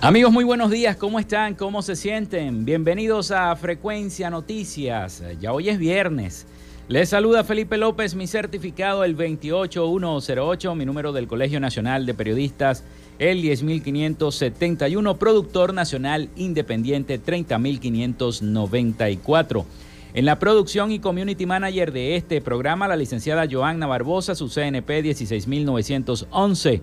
Amigos, muy buenos días, ¿cómo están? ¿Cómo se sienten? Bienvenidos a Frecuencia Noticias. Ya hoy es viernes. Les saluda Felipe López, mi certificado el 28108, mi número del Colegio Nacional de Periodistas el 10571, productor nacional independiente 30594. En la producción y community manager de este programa, la licenciada Joanna Barbosa, su CNP 16911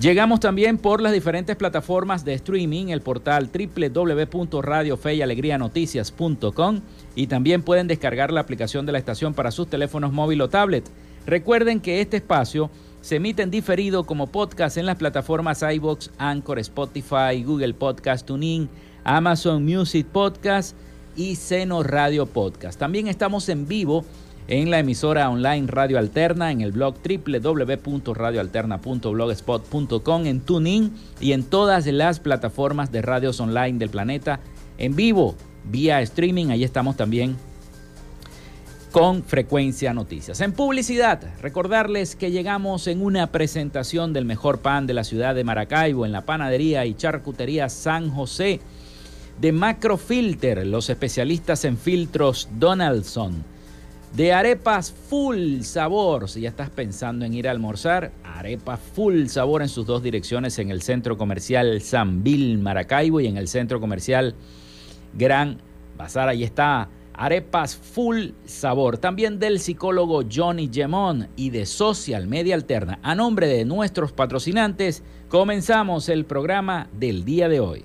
Llegamos también por las diferentes plataformas de streaming, el portal www.radiofeyalegrianoticias.com y también pueden descargar la aplicación de la estación para sus teléfonos móvil o tablet. Recuerden que este espacio se emite en diferido como podcast en las plataformas iBox, Anchor, Spotify, Google Podcast, TuneIn, Amazon Music Podcast y Seno Radio Podcast. También estamos en vivo en la emisora online Radio Alterna, en el blog www.radioalterna.blogspot.com, en TuneIn y en todas las plataformas de radios online del planeta, en vivo, vía streaming, ahí estamos también con Frecuencia Noticias. En publicidad, recordarles que llegamos en una presentación del mejor pan de la ciudad de Maracaibo en la panadería y charcutería San José de Macrofilter, los especialistas en filtros Donaldson de arepas full sabor. Si ya estás pensando en ir a almorzar, arepas full sabor en sus dos direcciones, en el centro comercial San Maracaibo y en el centro comercial Gran Bazar. Ahí está arepas full sabor. También del psicólogo Johnny Gemón y de Social Media Alterna. A nombre de nuestros patrocinantes, comenzamos el programa del día de hoy.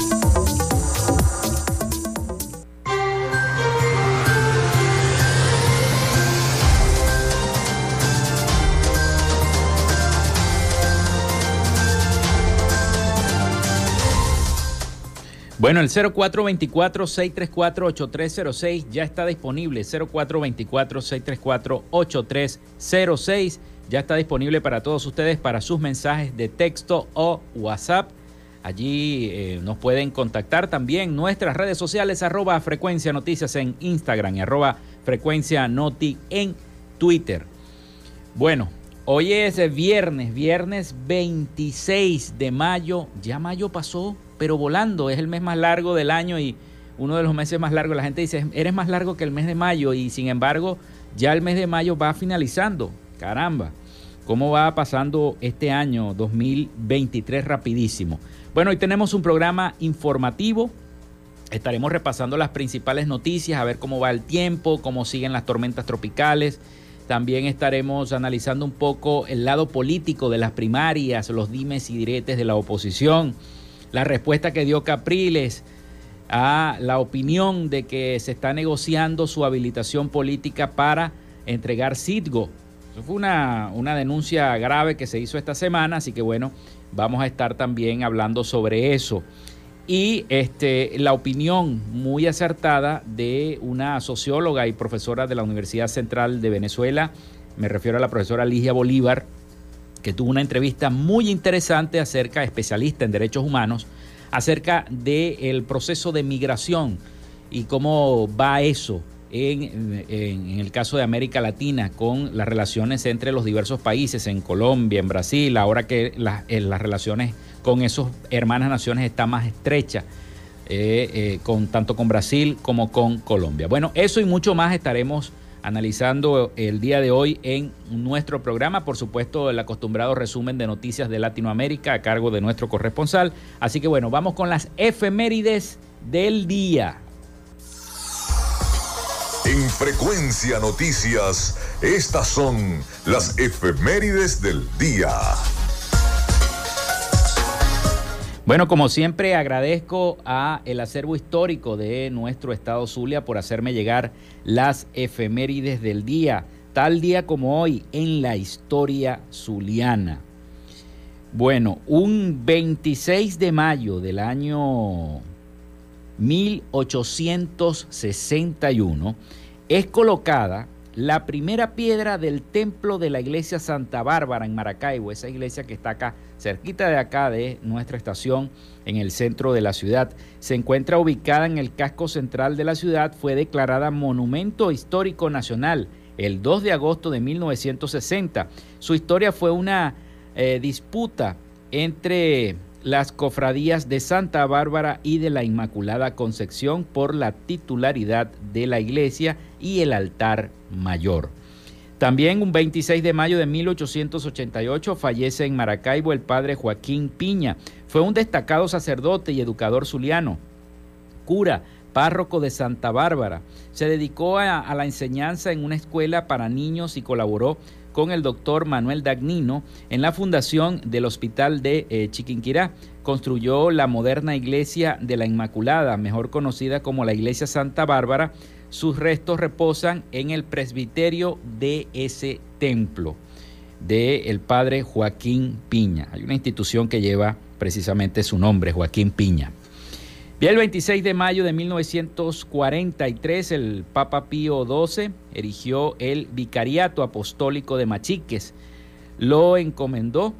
Bueno, el 0424-634-8306 ya está disponible. 0424-634-8306 ya está disponible para todos ustedes para sus mensajes de texto o WhatsApp. Allí eh, nos pueden contactar también nuestras redes sociales, arroba frecuencia noticias en Instagram y arroba frecuencia noti en Twitter. Bueno, hoy es viernes, viernes 26 de mayo. Ya mayo pasó pero volando. Es el mes más largo del año y uno de los meses más largos. La gente dice, eres más largo que el mes de mayo y sin embargo ya el mes de mayo va finalizando. Caramba, ¿cómo va pasando este año 2023 rapidísimo? Bueno, hoy tenemos un programa informativo. Estaremos repasando las principales noticias, a ver cómo va el tiempo, cómo siguen las tormentas tropicales. También estaremos analizando un poco el lado político de las primarias, los dimes y diretes de la oposición la respuesta que dio Capriles a la opinión de que se está negociando su habilitación política para entregar Citgo. Eso fue una, una denuncia grave que se hizo esta semana, así que bueno, vamos a estar también hablando sobre eso. Y este, la opinión muy acertada de una socióloga y profesora de la Universidad Central de Venezuela, me refiero a la profesora Ligia Bolívar, que tuvo una entrevista muy interesante acerca, especialista en derechos humanos, acerca del proceso de migración y cómo va eso en, el caso de América Latina con las relaciones entre los diversos países, en Colombia, en Brasil, ahora que las relaciones con esos hermanas naciones están más estrechas. Eh, eh, con, tanto con Brasil como con Colombia. Bueno, eso y mucho más estaremos analizando el día de hoy en nuestro programa. Por supuesto, el acostumbrado resumen de noticias de Latinoamérica a cargo de nuestro corresponsal. Así que bueno, vamos con las efemérides del día. En Frecuencia Noticias, estas son las efemérides del día. Bueno, como siempre agradezco a el acervo histórico de nuestro estado Zulia por hacerme llegar las efemérides del día, tal día como hoy en la historia zuliana. Bueno, un 26 de mayo del año 1861 es colocada la primera piedra del templo de la iglesia Santa Bárbara en Maracaibo, esa iglesia que está acá, cerquita de acá de nuestra estación, en el centro de la ciudad. Se encuentra ubicada en el casco central de la ciudad, fue declarada Monumento Histórico Nacional el 2 de agosto de 1960. Su historia fue una eh, disputa entre las cofradías de Santa Bárbara y de la Inmaculada Concepción por la titularidad de la iglesia y el altar mayor. También un 26 de mayo de 1888 fallece en Maracaibo el padre Joaquín Piña. Fue un destacado sacerdote y educador zuliano, cura, párroco de Santa Bárbara. Se dedicó a, la enseñanza en una escuela para niños y colaboró con el doctor Manuel Dagnino en la fundación del Hospital de eh, Chiquinquirá. Construyó la moderna iglesia de la Inmaculada, mejor conocida como la Iglesia Santa Bárbara, sus restos reposan en el presbiterio de ese templo del el padre Joaquín Piña. Hay una institución que lleva precisamente su nombre, Joaquín Piña. El 26 de mayo de 1943, el Papa Pío XII erigió el Vicariato Apostólico de Machiques. Lo encomendó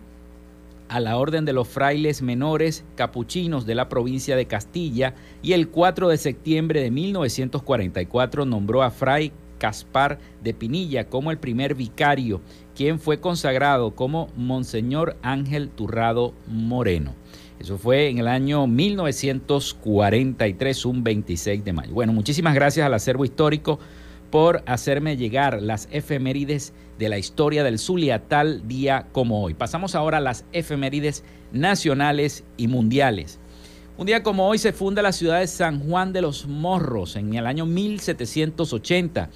a la Orden de los Frailes Menores Capuchinos de la provincia de Castilla y el 4 de septiembre de 1944 nombró a Fray Caspar de Pinilla como el primer vicario, quien fue consagrado como Monseñor Ángel Turrado Moreno. Eso fue en el año 1943, un 26 de mayo. Bueno, muchísimas gracias al acervo histórico por hacerme llegar las efemérides de la historia del Zulia tal día como hoy. Pasamos ahora a las efemérides nacionales y mundiales. Un día como hoy se funda la ciudad de San Juan de los Morros en el año 1780.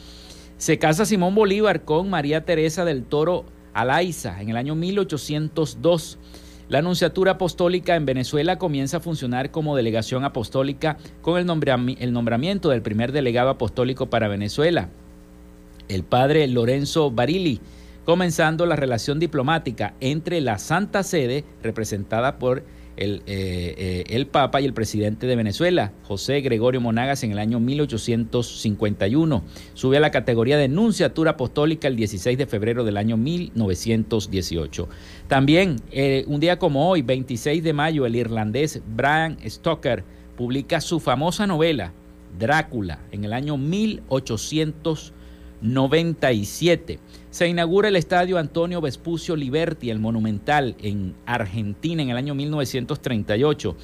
Se casa Simón Bolívar con María Teresa del Toro Alaiza en el año 1802. La Anunciatura Apostólica en Venezuela comienza a funcionar como delegación apostólica con el, nombramiento del primer delegado apostólico para Venezuela, el padre Lorenzo Barili, comenzando la relación diplomática entre la Santa Sede, representada por el, eh, eh, el, Papa y el presidente de Venezuela, José Gregorio Monagas, en el año 1851. Sube a la categoría de Nunciatura Apostólica el 16 de febrero del año 1918. También, eh, un día como hoy, 26 de mayo, el irlandés Brian Stoker publica su famosa novela, Drácula, en el año 1897. Se inaugura el estadio Antonio Vespucio Liberti, el monumental, en Argentina en el año 1938.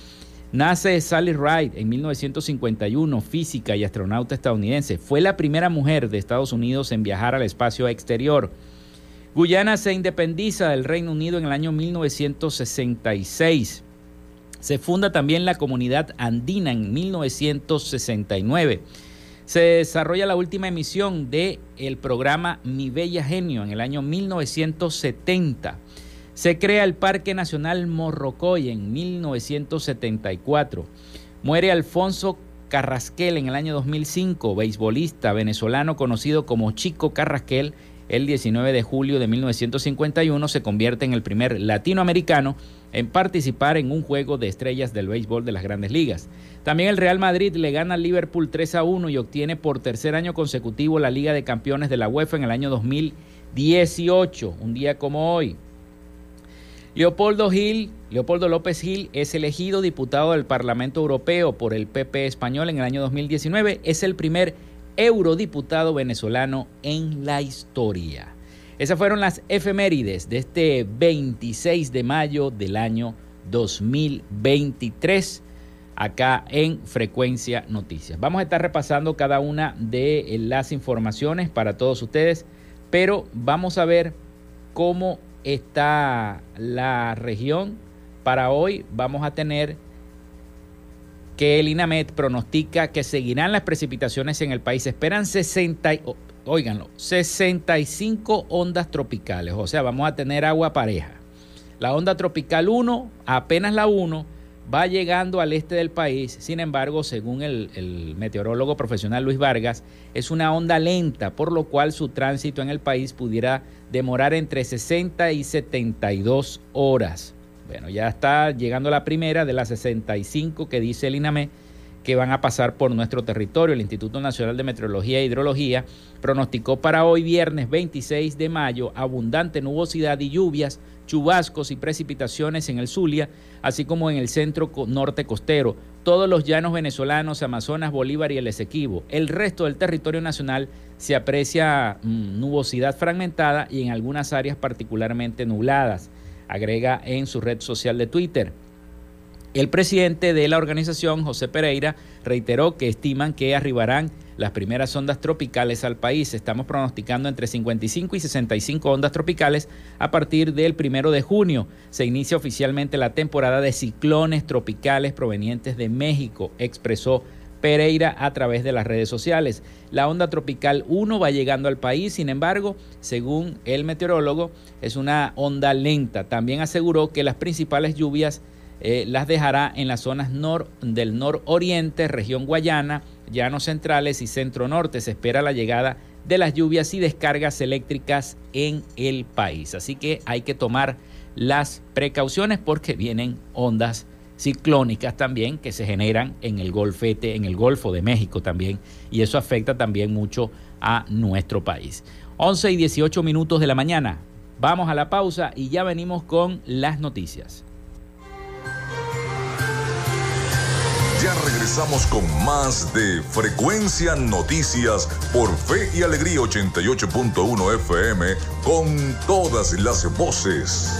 Nace Sally Ride en 1951, física y astronauta estadounidense. Fue la primera mujer de Estados Unidos en viajar al espacio exterior. Guyana se independiza del Reino Unido en el año 1966. Se funda también la comunidad andina en 1969 se desarrolla la última emisión de el programa Mi Bella Genio en el año 1970. Se crea el Parque Nacional Morrocoy en 1974. Muere Alfonso Carrasquel en el año 2005, beisbolista venezolano conocido como Chico Carrasquel. El 19 de julio de 1951 se convierte en el primer latinoamericano en participar en un juego de estrellas del béisbol de las grandes ligas. También el Real Madrid le gana al Liverpool 3 a 1 y obtiene por tercer año consecutivo la Liga de Campeones de la UEFA en el año 2018, un día como hoy. Leopoldo Gil, Leopoldo López Gil es elegido diputado del Parlamento Europeo por el PP español en el año 2019. Es el primer eurodiputado venezolano en la historia. Esas fueron las efemérides de este 26 de mayo del año 2023 acá en Frecuencia Noticias. Vamos a estar repasando cada una de las informaciones para todos ustedes, pero vamos a ver cómo está la región. Para hoy vamos a tener que el INAMET pronostica que seguirán las precipitaciones en el país. esperan 60, Óiganlo, 65 ondas tropicales, o sea, vamos a tener agua pareja. La onda tropical 1, apenas la 1, va llegando al este del país, sin embargo, según el, meteorólogo profesional Luis Vargas, es una onda lenta, por lo cual su tránsito en el país pudiera demorar entre 60 y 72 horas. Bueno, ya está llegando la primera de las 65 que dice el INAME que van a pasar por nuestro territorio. El Instituto Nacional de Meteorología e Hidrología pronosticó para hoy viernes 26 de mayo abundante nubosidad y lluvias, chubascos y precipitaciones en el Zulia, así como en el centro norte costero, todos los llanos venezolanos, Amazonas, Bolívar y el Esequibo. El resto del territorio nacional se aprecia mm, nubosidad fragmentada y en algunas áreas particularmente nubladas, agrega en su red social de Twitter. El presidente de la organización, José Pereira, reiteró que estiman que arribarán las primeras ondas tropicales al país. Estamos pronosticando entre 55 y 65 ondas tropicales a partir del primero de junio. Se inicia oficialmente la temporada de ciclones tropicales provenientes de México, expresó Pereira a través de las redes sociales. La onda tropical 1 va llegando al país, sin embargo, según el meteorólogo, es una onda lenta. También aseguró que las principales lluvias eh, las dejará en las zonas nor, del nororiente, región Guayana, llanos centrales y centro norte. Se espera la llegada de las lluvias y descargas eléctricas en el país. Así que hay que tomar las precauciones porque vienen ondas ciclónicas también que se generan en el golfete, en el Golfo de México también, y eso afecta también mucho a nuestro país. 11 y 18 minutos de la mañana. Vamos a la pausa y ya venimos con las noticias. Ya regresamos con más de Frecuencia Noticias por Fe y Alegría 88.1 FM con todas las voces.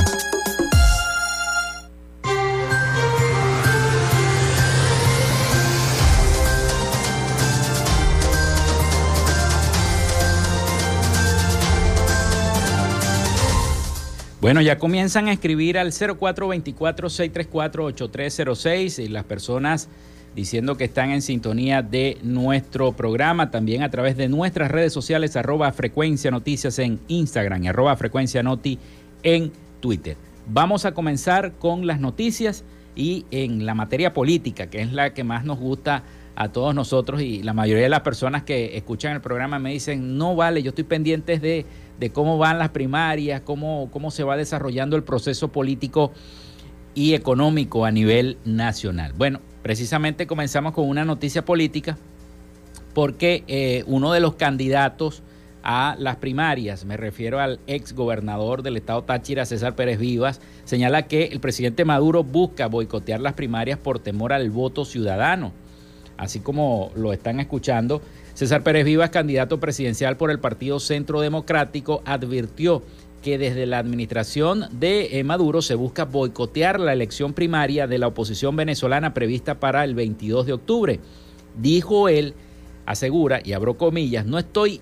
Bueno, ya comienzan a escribir al 0424-634-8306 y las personas diciendo que están en sintonía de nuestro programa, también a través de nuestras redes sociales, arroba frecuencia noticias en Instagram y arroba frecuencia noti en Twitter. Vamos a comenzar con las noticias y en la materia política, que es la que más nos gusta a todos nosotros y la mayoría de las personas que escuchan el programa me dicen, no vale, yo estoy pendiente de de cómo van las primarias, cómo, cómo se va desarrollando el proceso político y económico a nivel nacional. Bueno, precisamente comenzamos con una noticia política porque eh, uno de los candidatos a las primarias, me refiero al ex gobernador del estado Táchira, César Pérez Vivas, señala que el presidente Maduro busca boicotear las primarias por temor al voto ciudadano. Así como lo están escuchando, César Pérez Vivas, candidato presidencial por el Partido Centro Democrático, advirtió que desde la administración de eh, Maduro se busca boicotear la elección primaria de la oposición venezolana prevista para el 22 de octubre. Dijo él, asegura, y abro comillas, no estoy,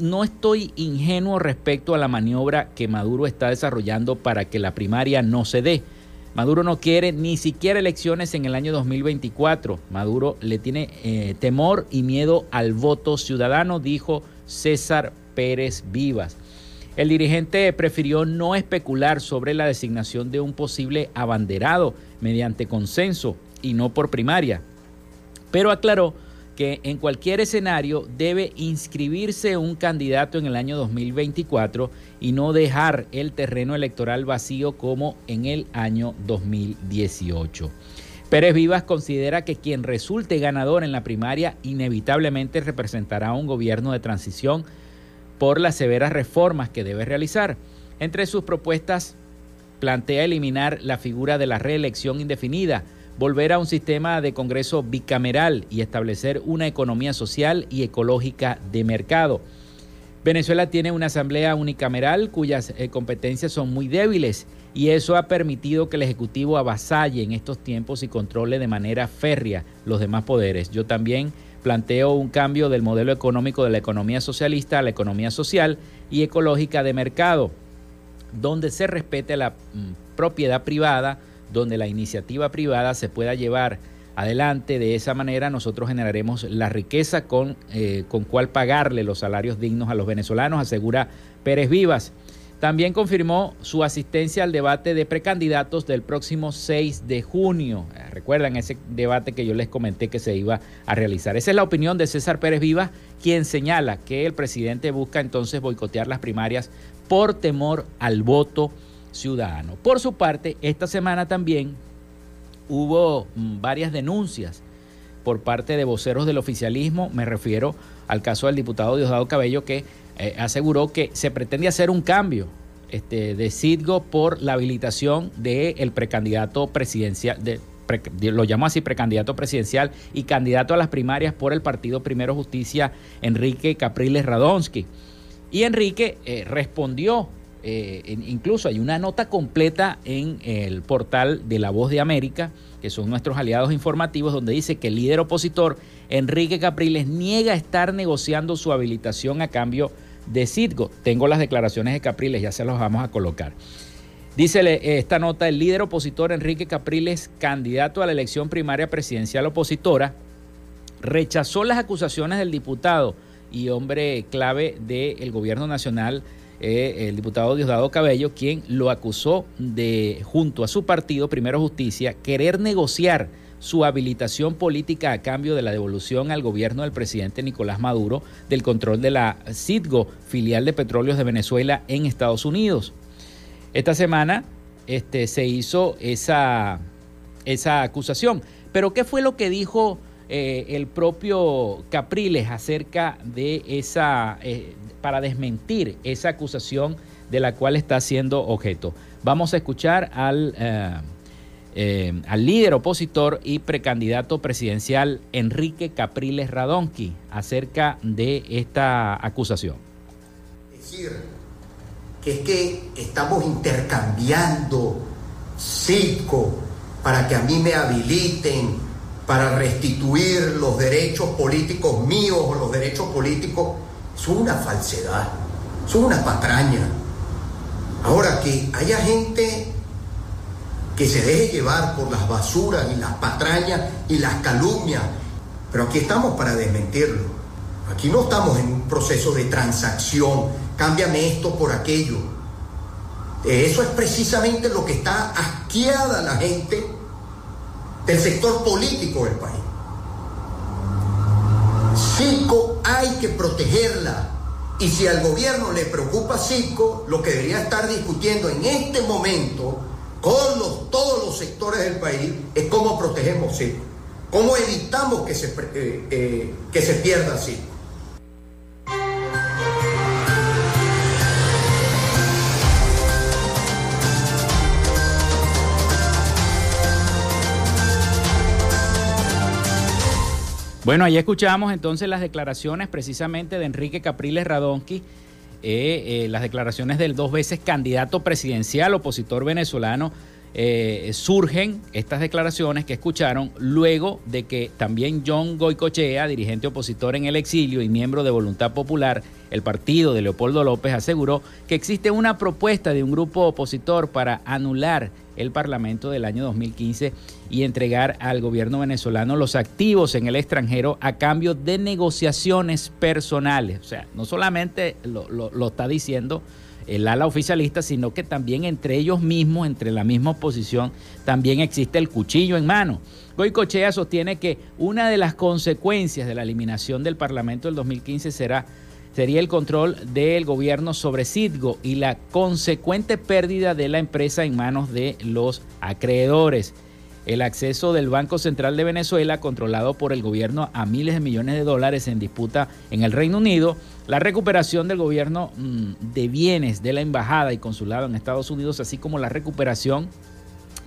no estoy ingenuo respecto a la maniobra que Maduro está desarrollando para que la primaria no se dé. Maduro no quiere ni siquiera elecciones en el año 2024. Maduro le tiene eh, temor y miedo al voto ciudadano, dijo César Pérez Vivas. El dirigente prefirió no especular sobre la designación de un posible abanderado mediante consenso y no por primaria, pero aclaró que en cualquier escenario debe inscribirse un candidato en el año 2024 y no dejar el terreno electoral vacío como en el año 2018. Pérez Vivas considera que quien resulte ganador en la primaria inevitablemente representará un gobierno de transición por las severas reformas que debe realizar. Entre sus propuestas plantea eliminar la figura de la reelección indefinida, volver a un sistema de Congreso bicameral y establecer una economía social y ecológica de mercado. Venezuela tiene una asamblea unicameral cuyas eh, competencias son muy débiles y eso ha permitido que el Ejecutivo avasalle en estos tiempos y controle de manera férrea los demás poderes. Yo también planteó un cambio del modelo económico de la economía socialista a la economía social y ecológica de mercado, donde se respete la mm, propiedad privada, donde la iniciativa privada se pueda llevar adelante. De esa manera nosotros generaremos la riqueza con, eh, con cual pagarle los salarios dignos a los venezolanos, asegura Pérez Vivas. También confirmó su asistencia al debate de precandidatos del próximo 6 de junio. Eh, recuerdan ese debate que yo les comenté que se iba a realizar. Esa es la opinión de César Pérez Vivas, quien señala que el presidente busca entonces boicotear las primarias por temor al voto ciudadano. Por su parte, esta semana también hubo mm, varias denuncias por parte de voceros del oficialismo, me refiero al caso del diputado Diosdado Cabello que eh, aseguró que se pretende hacer un cambio este, de Citgo por la habilitación del precandidato presidencial, de, lo llamo así, precandidato presidencial y candidato a las primarias por el partido Primero Justicia, Enrique Capriles Radonsky. Y Enrique eh, respondió eh, incluso hay una nota completa en el portal de La Voz de América, que son nuestros aliados informativos, donde dice que el líder opositor Enrique Capriles niega estar negociando su habilitación a cambio de Citgo. Tengo las declaraciones de Capriles, ya se las vamos a colocar. Dice esta nota, el líder opositor Enrique Capriles, candidato a la elección primaria presidencial opositora, rechazó las acusaciones del diputado y hombre clave del gobierno nacional eh, el diputado Diosdado Cabello, quien lo acusó de, junto a su partido, Primero Justicia, querer negociar su habilitación política a cambio de la devolución al gobierno del presidente Nicolás Maduro del control de la Citgo, filial de petróleos de Venezuela en Estados Unidos. Esta semana este, se hizo esa, esa acusación. Pero ¿qué fue lo que dijo eh, el propio Capriles acerca de esa, eh, para desmentir esa acusación de la cual está siendo objeto. Vamos a escuchar al, eh, al líder opositor y precandidato presidencial Enrique Capriles Radonqui acerca de esta acusación. Decir que es que estamos intercambiando circo para que a mí me habiliten para restituir los derechos políticos míos o los derechos políticos son una falsedad, son una patraña. Ahora que haya gente que se deje llevar por las basuras y las patrañas y las calumnias, pero aquí estamos para desmentirlo. Aquí no estamos en un proceso de transacción, cámbiame esto por aquello. Eso es precisamente lo que está asqueada la gente del sector político del país. Cico hay que protegerla. Y si al gobierno le preocupa Cico, lo que debería estar discutiendo en este momento con todos los sectores del país es cómo protegemos Cico. ¿Cómo evitamos que se, eh, eh, que se pierda Cico? Bueno, ahí escuchamos entonces las declaraciones precisamente de Enrique Capriles Radonsky, eh, eh, las declaraciones del dos veces candidato presidencial opositor venezolano. Eh, surgen estas declaraciones que escucharon luego de que también John Goicochea, dirigente opositor en el exilio y miembro de Voluntad Popular, el partido de Leopoldo López, aseguró que existe una propuesta de un grupo opositor para anular el Parlamento del año 2015 y entregar al gobierno venezolano los activos en el extranjero a cambio de negociaciones personales. O sea, no solamente lo, está diciendo el ala oficialista, sino que también entre ellos mismos, entre la misma oposición, también existe el cuchillo en mano. Goicochea sostiene que una de las consecuencias de la eliminación del Parlamento del 2015 será sería el control del gobierno sobre Citgo y la consecuente pérdida de la empresa en manos de los acreedores el acceso del Banco Central de Venezuela, controlado por el gobierno a miles de millones de dólares en disputa en el Reino Unido, la recuperación del gobierno mm, de bienes de la embajada y consulado en Estados Unidos, así como la recuperación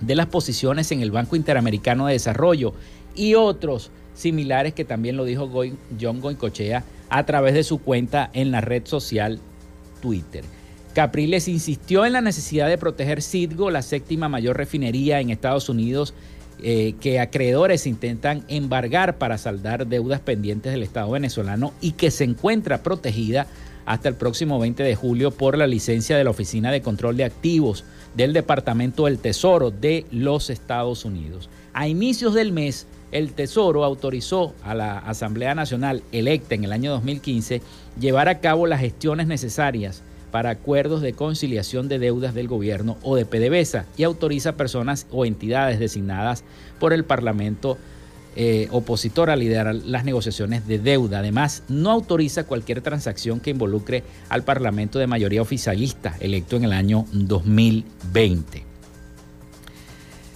de las posiciones en el Banco Interamericano de Desarrollo y otros similares que también lo dijo John Goicochea a través de su cuenta en la red social Twitter. Capriles insistió en la necesidad de proteger Citgo, la séptima mayor refinería en Estados Unidos, eh, que acreedores intentan embargar para saldar deudas pendientes del Estado venezolano y que se encuentra protegida hasta el próximo 20 de julio por la licencia de la Oficina de Control de Activos del Departamento del Tesoro de los Estados Unidos. A inicios del mes, el Tesoro autorizó a la Asamblea Nacional electa en el año 2015 llevar a cabo las gestiones necesarias para acuerdos de conciliación de deudas del gobierno o de PDVSA y autoriza personas o entidades designadas por el Parlamento eh, opositor a liderar las negociaciones de deuda. Además, no autoriza cualquier transacción que involucre al Parlamento de mayoría oficialista electo en el año 2020.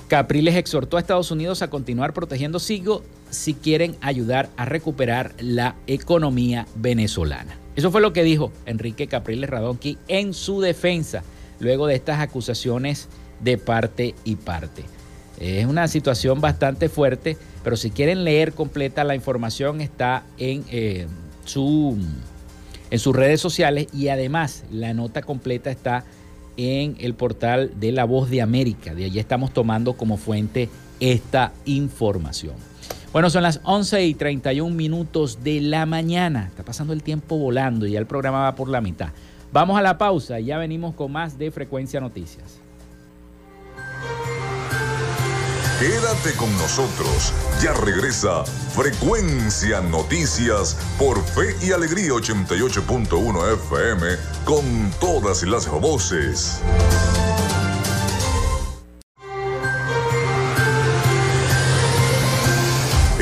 Capriles exhortó a Estados Unidos a continuar protegiendo SIGO si quieren ayudar a recuperar la economía venezolana. Eso fue lo que dijo Enrique Capriles Radonqui en su defensa luego de estas acusaciones de parte y parte. Es una situación bastante fuerte, pero si quieren leer completa la información está en, eh, su, en sus redes sociales y además la nota completa está en el portal de La Voz de América. De allí estamos tomando como fuente esta información. Bueno, son las 11 y 31 minutos de la mañana. Está pasando el tiempo volando y ya el programa va por la mitad. Vamos a la pausa y ya venimos con más de Frecuencia Noticias. Quédate con nosotros. Ya regresa Frecuencia Noticias por Fe y Alegría 88.1 FM con todas las voces.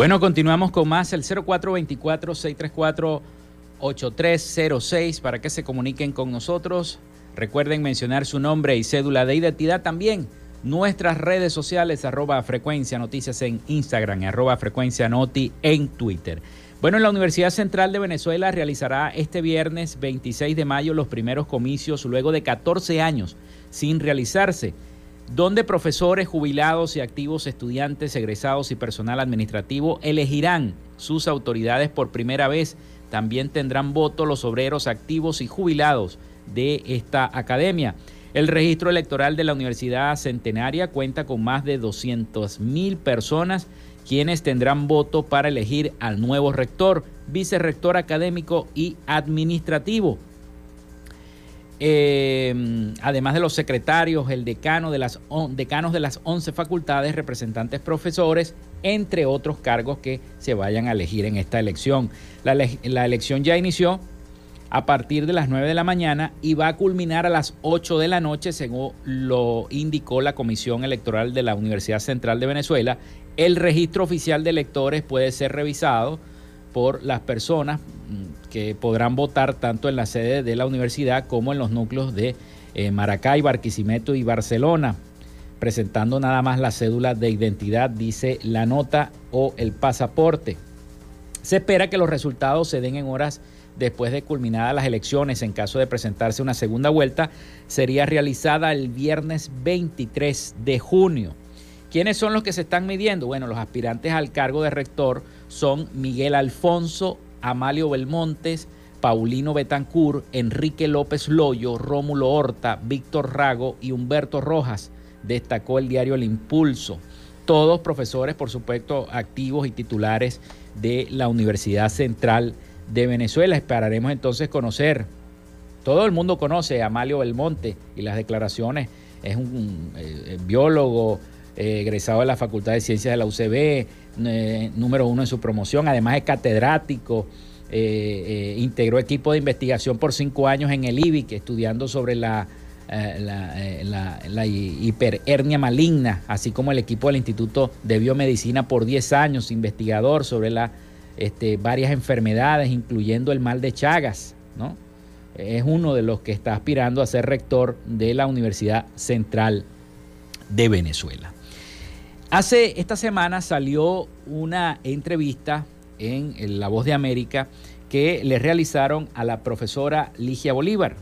Bueno, continuamos con más el 0424-634-8306 para que se comuniquen con nosotros. Recuerden mencionar su nombre y cédula de identidad también Nuestras redes sociales, arroba frecuencia noticias en Instagram arroba frecuencia noti en Twitter. Bueno, la Universidad Central de Venezuela realizará este viernes 26 de mayo los primeros comicios luego de 14 años sin realizarse donde profesores, jubilados y activos estudiantes, egresados y personal administrativo elegirán sus autoridades por primera vez. También tendrán voto los obreros activos y jubilados de esta academia. El registro electoral de la Universidad Centenaria cuenta con más de 200 mil personas quienes tendrán voto para elegir al nuevo rector, vicerrector académico y administrativo. Eh, además de los secretarios, el decano de las decanos de las 11 facultades, representantes profesores, entre otros cargos que se vayan a elegir en esta elección. La, elección ya inició a partir de las 9 de la mañana y va a culminar a las 8 de la noche, según lo indicó la Comisión Electoral de la Universidad Central de Venezuela. El registro oficial de electores puede ser revisado por las personas que podrán votar tanto en la sede de la universidad como en los núcleos de eh, Maracay, Barquisimeto y Barcelona, presentando nada más la cédula de identidad, dice la nota o el pasaporte. Se espera que los resultados se den en horas después de culminadas las elecciones. En caso de presentarse una segunda vuelta, sería realizada el viernes 23 de junio. ¿Quiénes son los que se están midiendo? Bueno, los aspirantes al cargo de rector son Miguel Alfonso Amalio Belmontes, Paulino Betancur, Enrique López Loyo, Rómulo Horta, Víctor Rago y Humberto Rojas, destacó el diario El Impulso. Todos profesores, por supuesto, activos y titulares de la Universidad Central de Venezuela. Esperaremos entonces conocer. Todo el mundo conoce a Amalio Belmonte y las declaraciones. Es un eh, biólogo eh, egresado de la Facultad de Ciencias de la UCB, eh, número uno en su promoción, además es catedrático, eh, eh, integró equipo de investigación por cinco años en el IBIC, estudiando sobre la, la, hiperhernia maligna, así como el equipo del Instituto de Biomedicina por 10 años, investigador sobre la, este, varias enfermedades, incluyendo el mal de Chagas, ¿no? Es uno de los que está aspirando a ser rector de la Universidad Central de Venezuela. Hace esta semana salió una entrevista en La Voz de América que le realizaron a la profesora Ligia Bolívar.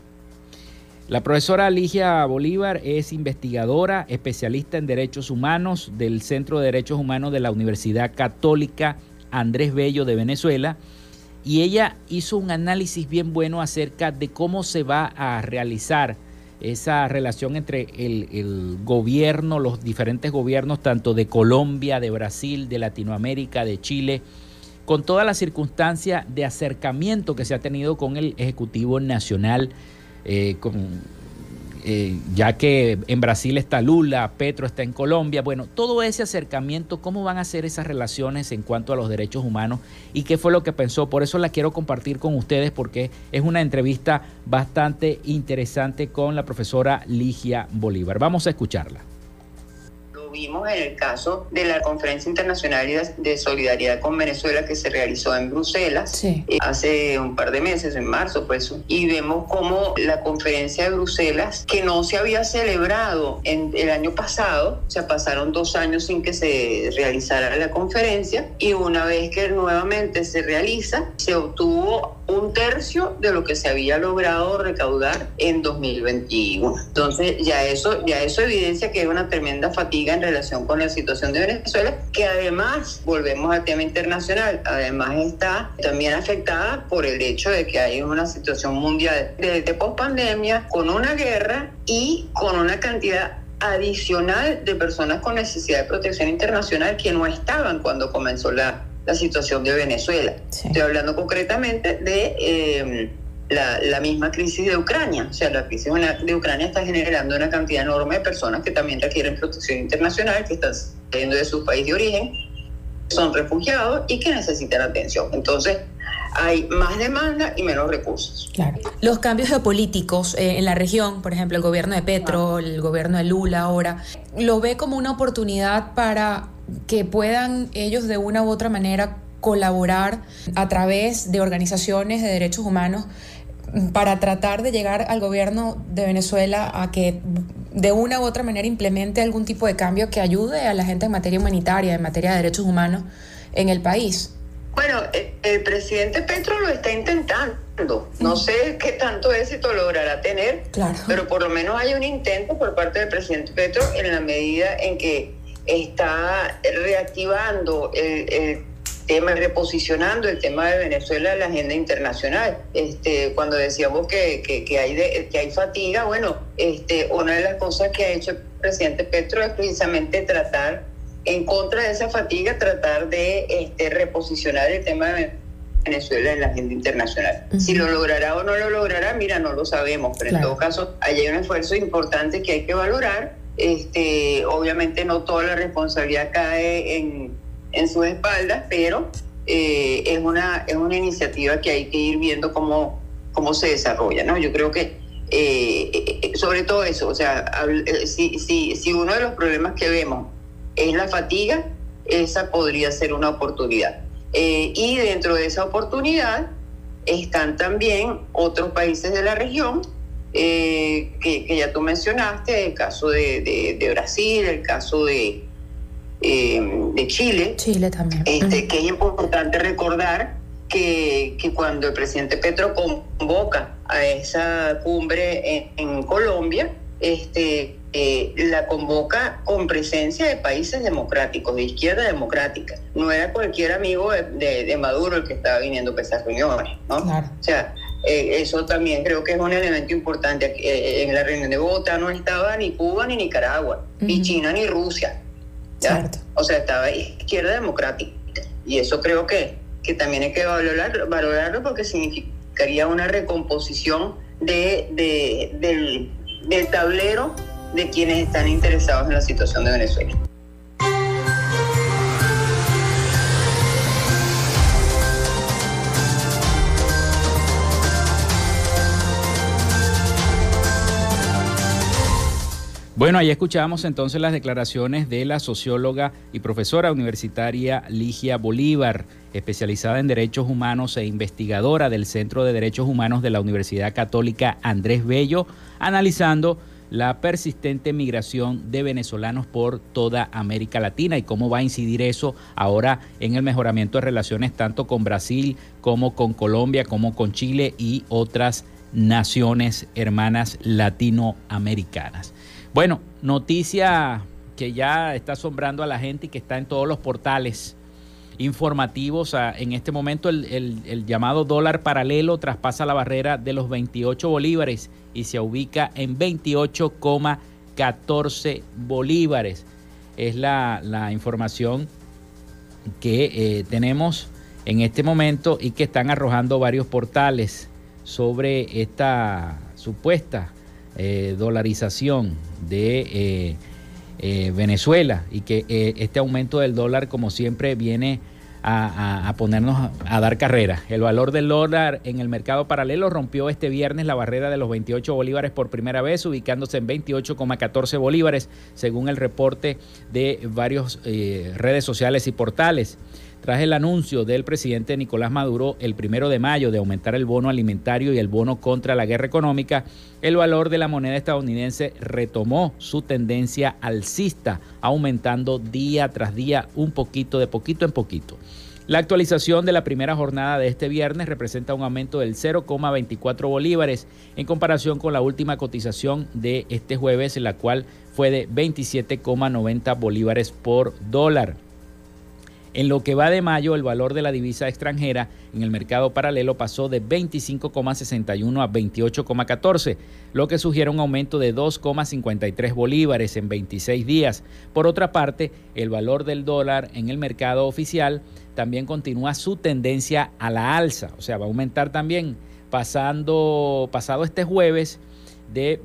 La profesora Ligia Bolívar es investigadora, especialista en derechos humanos del Centro de Derechos Humanos de la Universidad Católica Andrés Bello de Venezuela y ella hizo un análisis bien bueno acerca de cómo se va a realizar esa relación entre el, gobierno, los diferentes gobiernos, tanto de Colombia, de Brasil, de Latinoamérica, de Chile, con toda la circunstancia de acercamiento que se ha tenido con el Ejecutivo Nacional, eh, con eh, ya que en Brasil está Lula, Petro está en Colombia, bueno, todo ese acercamiento, cómo van a ser esas relaciones en cuanto a los derechos humanos y qué fue lo que pensó. Por eso la quiero compartir con ustedes porque es una entrevista bastante interesante con la profesora Ligia Bolívar. Vamos a escucharla vimos en el caso de la Conferencia Internacional de Solidaridad con Venezuela que se realizó en Bruselas eh, hace un par de meses, en marzo, pues, y vemos como la conferencia de Bruselas, que no se había celebrado en el año pasado, o sea, pasaron dos años sin que se realizara la conferencia, y una vez que nuevamente se realiza, se obtuvo un tercio de lo que se había logrado recaudar en 2021. Entonces, ya eso, ya eso evidencia que hay una tremenda fatiga en relación con la situación de Venezuela, que además, volvemos al tema internacional, además está también afectada por el hecho de que hay una situación mundial de, de pospandemia, con una guerra y con una cantidad adicional de personas con necesidad de protección internacional que no estaban cuando comenzó la, la situación de Venezuela. Estoy hablando concretamente de eh, la, misma crisis de Ucrania. O sea, la crisis de Ucrania está generando una cantidad enorme de personas que también requieren protección internacional, que están saliendo de su país de origen, son refugiados y que necesitan atención. Entonces, hay más demanda y menos recursos. Claro. Los cambios geopolíticos eh, en la región, por ejemplo, el gobierno de Petro, el gobierno de Lula ahora, ¿lo ve como una oportunidad para que puedan ellos de una u otra manera colaborar a través de organizaciones de derechos humanos para tratar de llegar al gobierno de Venezuela a que de una u otra manera implemente algún tipo de cambio que ayude a la gente en materia humanitaria, en materia de derechos humanos en el país. Bueno, eh, el presidente Petro lo está intentando. No sé qué tanto éxito logrará tener, pero por lo menos hay un intento por parte del presidente Petro en la medida en que está reactivando el, tema, reposicionando el tema de Venezuela en la agenda internacional. Este, cuando decíamos que, que, hay que hay fatiga, bueno, este, una de las cosas que ha hecho el presidente Petro es precisamente tratar en contra de esa fatiga, tratar de este, reposicionar el tema de Venezuela en la agenda internacional. Si lo logrará o no lo logrará, mira, no lo sabemos, pero en todo caso, hay un esfuerzo importante que hay que valorar. Este, obviamente no toda la responsabilidad cae en, en sus espaldas, pero eh, es, una, es una iniciativa que hay que ir viendo cómo, cómo se desarrolla. ¿no? Yo creo que eh, eh, sobre todo eso, o sea, si, si, si uno de los problemas que vemos es la fatiga, esa podría ser una oportunidad. Y dentro de esa oportunidad están también otros países de la región que, ya tú mencionaste, el caso de, Brasil, el caso de, eh, de Chile. Chile también. Este, Que es importante recordar que, cuando el presidente Petro convoca a esa cumbre en, en Colombia, este, eh, la convoca con presencia de países democráticos, de izquierda democrática. No era cualquier amigo de, Maduro el que estaba viniendo a esas reuniones, ¿no? O sea, eh, eso también creo que es un elemento importante. Eh, en la reunión de Bogotá no estaba ni Cuba ni Nicaragua, ni China ni Rusia. O sea, estaba izquierda democrática. Y eso creo que, que también hay que valorarlo, valorarlo porque significaría una recomposición de, de del, del tablero de quienes están interesados en la situación de Venezuela. Bueno, ahí escuchábamos entonces las declaraciones de la socióloga y profesora universitaria Ligia Bolívar, especializada en derechos humanos e investigadora del Centro de Derechos Humanos de la Universidad Católica Andrés Bello, analizando la persistente migración de venezolanos por toda América Latina y cómo va a incidir eso ahora en el mejoramiento de relaciones tanto con Brasil como con Colombia, como con Chile y otras naciones hermanas latinoamericanas. Bueno, noticia que ya está asombrando a la gente y que está en todos los portales informativos. En este momento el, el, llamado dólar paralelo traspasa la barrera de los 28 bolívares y se ubica en 28,14 bolívares. Es la, la información que eh, tenemos en este momento y que están arrojando varios portales sobre esta supuesta eh, dolarización de eh, Venezuela y que este aumento del dólar como siempre viene a, ponernos a, dar carrera. El valor del dólar en el mercado paralelo rompió este viernes la barrera de los 28 bolívares por primera vez, ubicándose en 28,14 bolívares, según el reporte de varias eh, redes sociales y portales. Tras el anuncio del presidente Nicolás Maduro el primero de mayo de aumentar el bono alimentario y el bono contra la guerra económica, el valor de la moneda estadounidense retomó su tendencia alcista, aumentando día tras día un poquito de poquito en poquito. La actualización de la primera jornada de este viernes representa un aumento del 0,24 bolívares en comparación con la última cotización de este jueves, la cual fue de 27,90 bolívares por dólar. En lo que va de mayo, el valor de la divisa extranjera en el mercado paralelo pasó de 25,61 a 28,14, lo que sugiere un aumento de 2,53 bolívares en 26 días. Por otra parte, el valor del dólar en el mercado oficial también continúa su tendencia a la alza, o sea, va a aumentar también pasando pasado este jueves de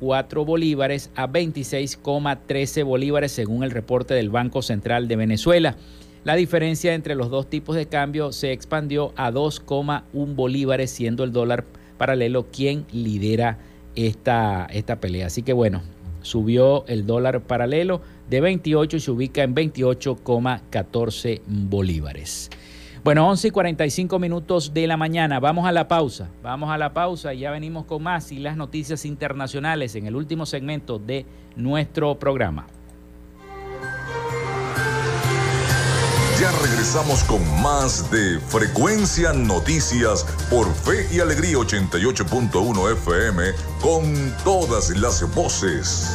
26,4 bolívares a 26,13 bolívares según el reporte del Banco Central de Venezuela. La diferencia entre los dos tipos de cambio se expandió a 2,1 bolívares, siendo el dólar paralelo quien lidera esta, esta pelea. Así que bueno, subió el dólar paralelo de 28 y se ubica en 28,14 bolívares. Bueno, 11 y 45 minutos de la mañana. Vamos a la pausa. Vamos a la pausa y ya venimos con más y las noticias internacionales en el último segmento de nuestro programa. Ya regresamos con más de Frecuencia Noticias por Fe y Alegría 88.1 FM con todas las voces.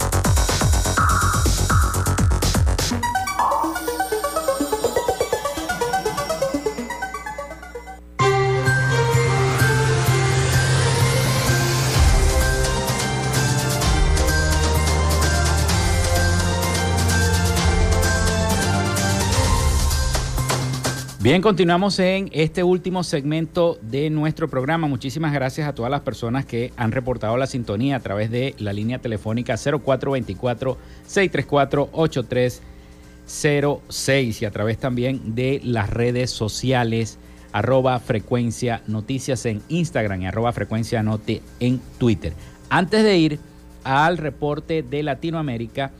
Bien, continuamos en este último segmento de nuestro programa. Muchísimas gracias a todas las personas que han reportado la sintonía a través de la línea telefónica 0424-634-8306 y a través también de las redes sociales arroba frecuencia noticias en Instagram y arroba frecuencia en Twitter. Antes de ir al reporte de Latinoamérica,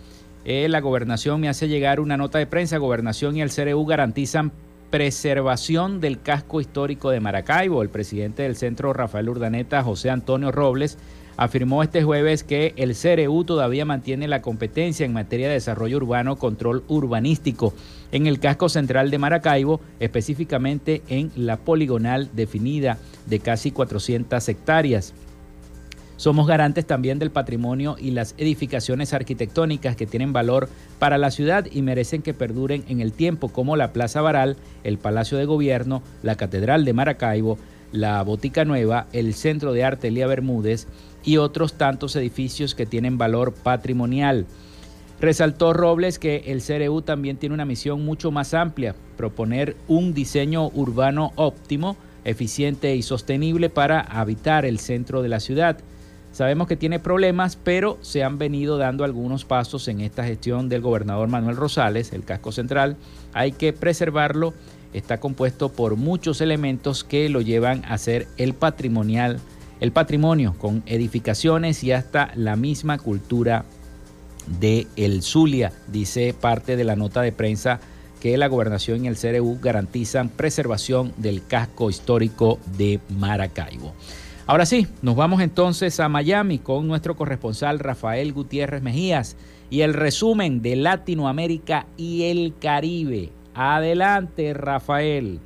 eh, la gobernación me hace llegar una nota de prensa. Gobernación y el CRU garantizan preservación del casco histórico de Maracaibo. El presidente del centro, Rafael Urdaneta, José Antonio Robles, afirmó este jueves que el CRU todavía mantiene la competencia en materia de desarrollo urbano, control urbanístico en el casco central de Maracaibo, específicamente en la poligonal definida de casi 400 hectáreas. Somos garantes también del patrimonio y las edificaciones arquitectónicas que tienen valor para la ciudad y merecen que perduren en el tiempo, como la Plaza Baral, el Palacio de Gobierno, la Catedral de Maracaibo, la Botica Nueva, el Centro de Arte Elía Bermúdez y otros tantos edificios que tienen valor patrimonial. Resaltó Robles que el CRU también tiene una misión mucho más amplia, proponer un diseño urbano óptimo, eficiente y sostenible para habitar el centro de la ciudad. Sabemos que tiene problemas, pero se han venido dando algunos pasos en esta gestión del gobernador Manuel Rosales, el casco central. Hay que preservarlo. Está compuesto por muchos elementos que lo llevan a ser el patrimonial, el patrimonio con edificaciones y hasta la misma cultura de el Zulia, dice parte de la nota de prensa que la gobernación y el CRU garantizan preservación del casco histórico de Maracaibo. Ahora sí, nos vamos entonces a Miami con nuestro corresponsal Rafael Gutiérrez Mejías y el resumen de Latinoamérica y el Caribe. Adelante, Rafael.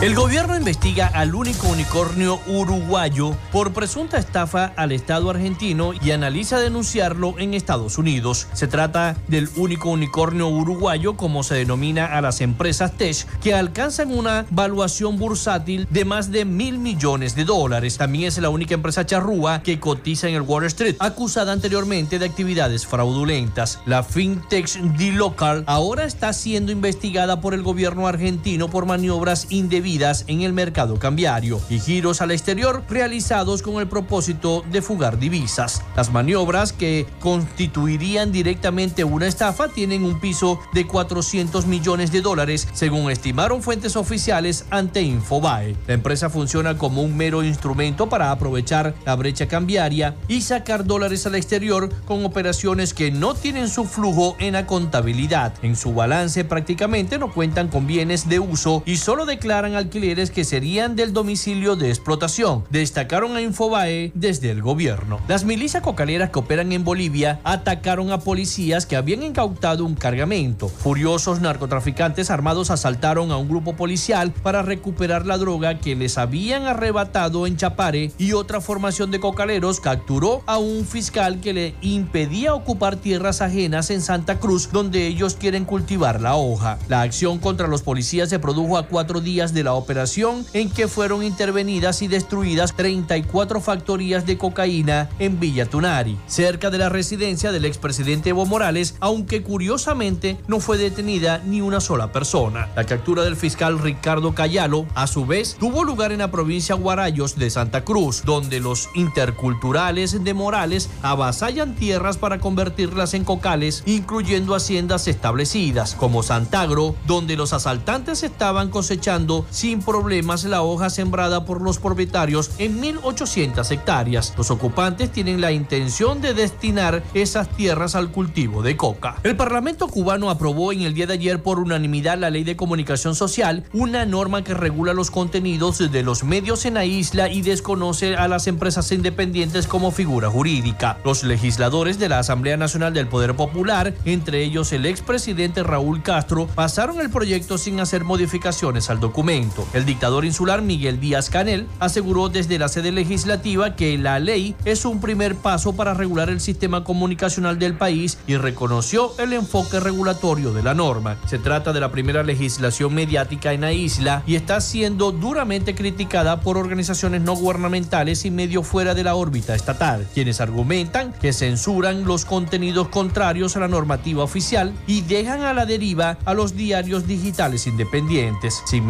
El gobierno investiga al único unicornio uruguayo por presunta estafa al Estado argentino y analiza denunciarlo en Estados Unidos. Se trata del único unicornio uruguayo, como se denomina a las empresas tech, que alcanzan una valuación bursátil de más de mil millones de dólares. También es la única empresa charrúa que cotiza en el Wall Street, acusada anteriormente de actividades fraudulentas. La fintech D-Local ahora está siendo investigada por el gobierno argentino por maniobras indebidas en el mercado cambiario y giros al exterior realizados con el propósito de fugar divisas. Las maniobras que constituirían directamente una estafa tienen un piso de 400 millones de dólares, según estimaron fuentes oficiales ante Infobae. La empresa funciona como un mero instrumento para aprovechar la brecha cambiaria y sacar dólares al exterior con operaciones que no tienen su flujo en la contabilidad. En su balance prácticamente no cuentan con bienes de uso y solo declaran alquileres que serían del domicilio de explotación. Destacaron a Infobae desde el gobierno. Las milicias cocaleras que operan en Bolivia atacaron a policías que habían incautado un cargamento. Furiosos narcotraficantes armados asaltaron a un grupo policial para recuperar la droga que les habían arrebatado en Chapare y otra formación de cocaleros capturó a un fiscal que le impedía ocupar tierras ajenas en Santa Cruz donde ellos quieren cultivar la hoja. La acción contra los policías se produjo a cuatro días de la operación en que fueron intervenidas y destruidas 34 factorías de cocaína en Villa Tunari, cerca de la residencia del expresidente Evo Morales, aunque curiosamente no fue detenida ni una sola persona. La captura del fiscal Ricardo Cayalo, a su vez, tuvo lugar en la provincia Guarayos de Santa Cruz, donde los interculturales de Morales avasallan tierras para convertirlas en cocales, incluyendo haciendas establecidas, como Santagro, donde los asaltantes estaban cosechando sin problemas la hoja sembrada por los propietarios en 1.800 hectáreas. Los ocupantes tienen la intención de destinar esas tierras al cultivo de coca. El Parlamento cubano aprobó en el día de ayer por unanimidad la Ley de Comunicación Social, una norma que regula los contenidos de los medios en la isla y desconoce a las empresas independientes como figura jurídica. Los legisladores de la Asamblea Nacional del Poder Popular, entre ellos el expresidente Raúl Castro, pasaron el proyecto sin hacer modificaciones al documento. El dictador insular Miguel Díaz Canel aseguró desde la sede legislativa que la ley es un primer paso para regular el sistema comunicacional del país y reconoció el enfoque regulatorio de la norma. Se trata de la primera legislación mediática en la isla y está siendo duramente criticada por organizaciones no gubernamentales y medio fuera de la órbita estatal, quienes argumentan que censuran los contenidos contrarios a la normativa oficial y dejan a la deriva a los diarios digitales independientes. Sin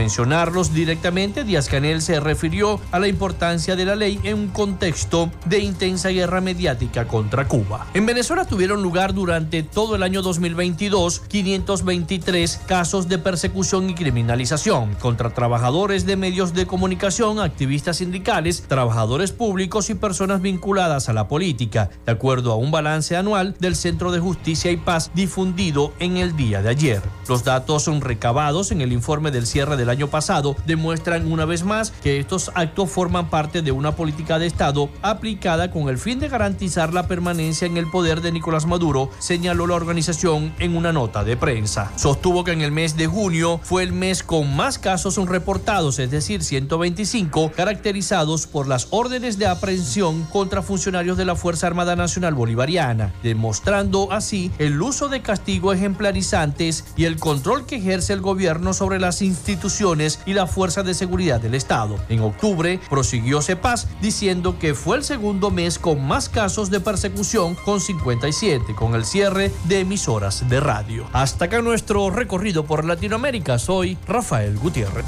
directamente, Díaz Canel se refirió a la importancia de la ley en un contexto de intensa guerra mediática contra Cuba. En Venezuela tuvieron lugar durante todo el año 2022 523 casos de persecución y criminalización contra trabajadores de medios de comunicación, activistas sindicales, trabajadores públicos y personas vinculadas a la política, de acuerdo a un balance anual del Centro de Justicia y Paz difundido en el día de ayer. Los datos son recabados en el informe del cierre del año pasado demuestran una vez más que estos actos forman parte de una política de Estado aplicada con el fin de garantizar la permanencia en el poder de Nicolás Maduro, señaló la organización en una nota de prensa. Sostuvo que en el mes de junio fue el mes con más casos reportados, es decir, 125, caracterizados por las órdenes de aprehensión contra funcionarios de la Fuerza Armada Nacional Bolivariana, demostrando así el uso de castigos ejemplarizantes y el control que ejerce el gobierno sobre las instituciones y la fuerza de seguridad del Estado. En octubre prosiguió CEPAS diciendo que fue el segundo mes con más casos de persecución con 57, con el cierre de emisoras de radio. Hasta acá nuestro recorrido por Latinoamérica. Soy Rafael Gutiérrez.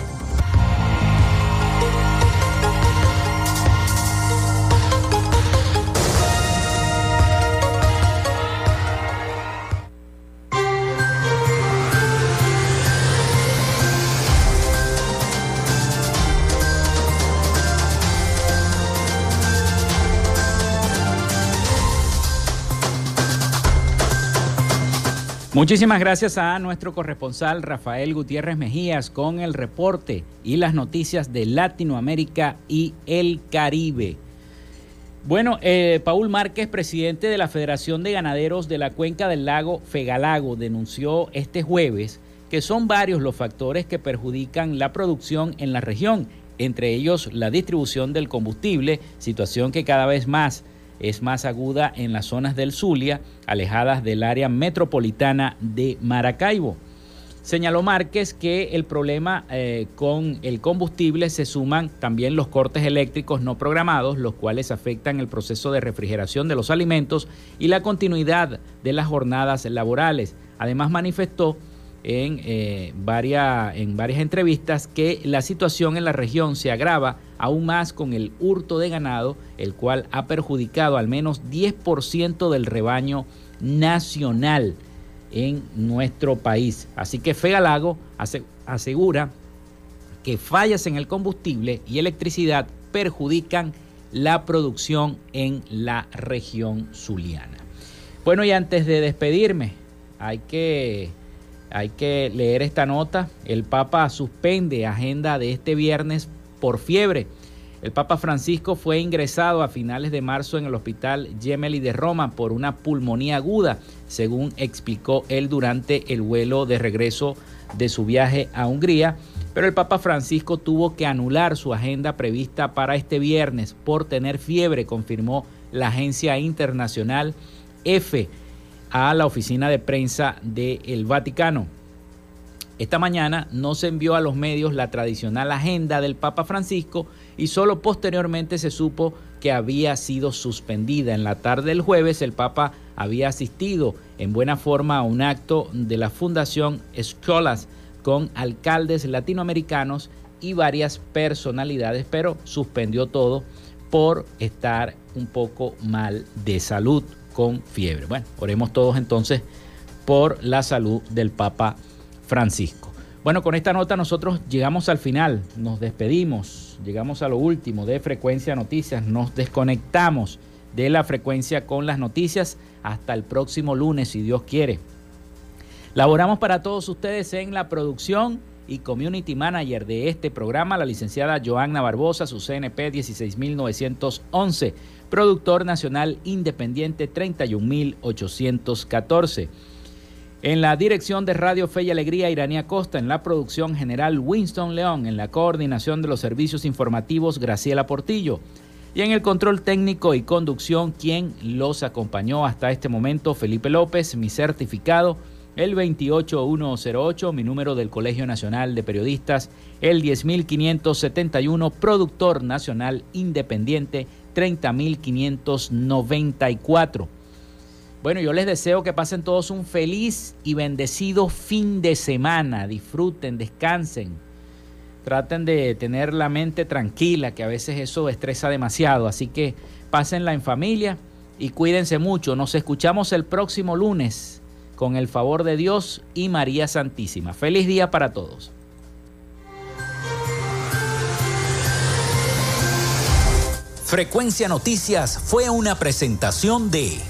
Muchísimas gracias a nuestro corresponsal Rafael Gutiérrez Mejías con el reporte y las noticias de Latinoamérica y el Caribe. Bueno, eh, Paul Márquez, presidente de la Federación de Ganaderos de la Cuenca del Lago Fegalago, denunció este jueves que son varios los factores que perjudican la producción en la región, entre ellos la distribución del combustible, situación que cada vez más es más aguda en las zonas del Zulia, alejadas del área metropolitana de Maracaibo. Señaló Márquez que el problema eh, con el combustible se suman también los cortes eléctricos no programados, los cuales afectan el proceso de refrigeración de los alimentos y la continuidad de las jornadas laborales. Además manifestó en, eh, en varias entrevistas que la situación en la región se agrava aún más con el hurto de ganado, el cual ha perjudicado al menos 10% del rebaño nacional en nuestro país. Así que Fegalago asegura que fallas en el combustible y electricidad perjudican la producción en la región zuliana. Bueno, y antes de despedirme, hay que, hay que leer esta nota. El Papa suspende agenda de este viernes por fiebre. El Papa Francisco fue ingresado a finales de marzo en el Hospital Gemelli de Roma por una pulmonía aguda, según explicó él durante el vuelo de regreso de su viaje a Hungría. Pero el Papa Francisco tuvo que anular su agenda prevista para este viernes por tener fiebre, confirmó la agencia internacional F a la oficina de prensa del Vaticano. Esta mañana no se envió a los medios la tradicional agenda del Papa Francisco y solo posteriormente se supo que había sido suspendida. En la tarde del jueves el Papa había asistido en buena forma a un acto de la Fundación Escolas con alcaldes latinoamericanos y varias personalidades, pero suspendió todo por estar un poco mal de salud con fiebre. Bueno, oremos todos entonces por la salud del Papa Francisco. Bueno, con esta nota nosotros llegamos al final, nos despedimos, llegamos a lo último de Frecuencia Noticias, nos desconectamos de la frecuencia con las noticias hasta el próximo lunes, si Dios quiere. Laboramos para todos ustedes en la producción y community manager de este programa, la licenciada Joanna Barbosa, su CNP 16911, productor nacional independiente 31814. En la dirección de Radio Fe y Alegría, Iranía Costa. En la producción general, Winston León. En la coordinación de los servicios informativos, Graciela Portillo. Y en el control técnico y conducción, quien los acompañó hasta este momento, Felipe López, mi certificado, el 28108, mi número del Colegio Nacional de Periodistas, el 10571, productor nacional independiente, 30594. Bueno, yo les deseo que pasen todos un feliz y bendecido fin de semana. Disfruten, descansen. Traten de tener la mente tranquila, que a veces eso estresa demasiado. Así que pásenla en familia y cuídense mucho. Nos escuchamos el próximo lunes con el favor de Dios y María Santísima. Feliz día para todos. Frecuencia Noticias fue una presentación de...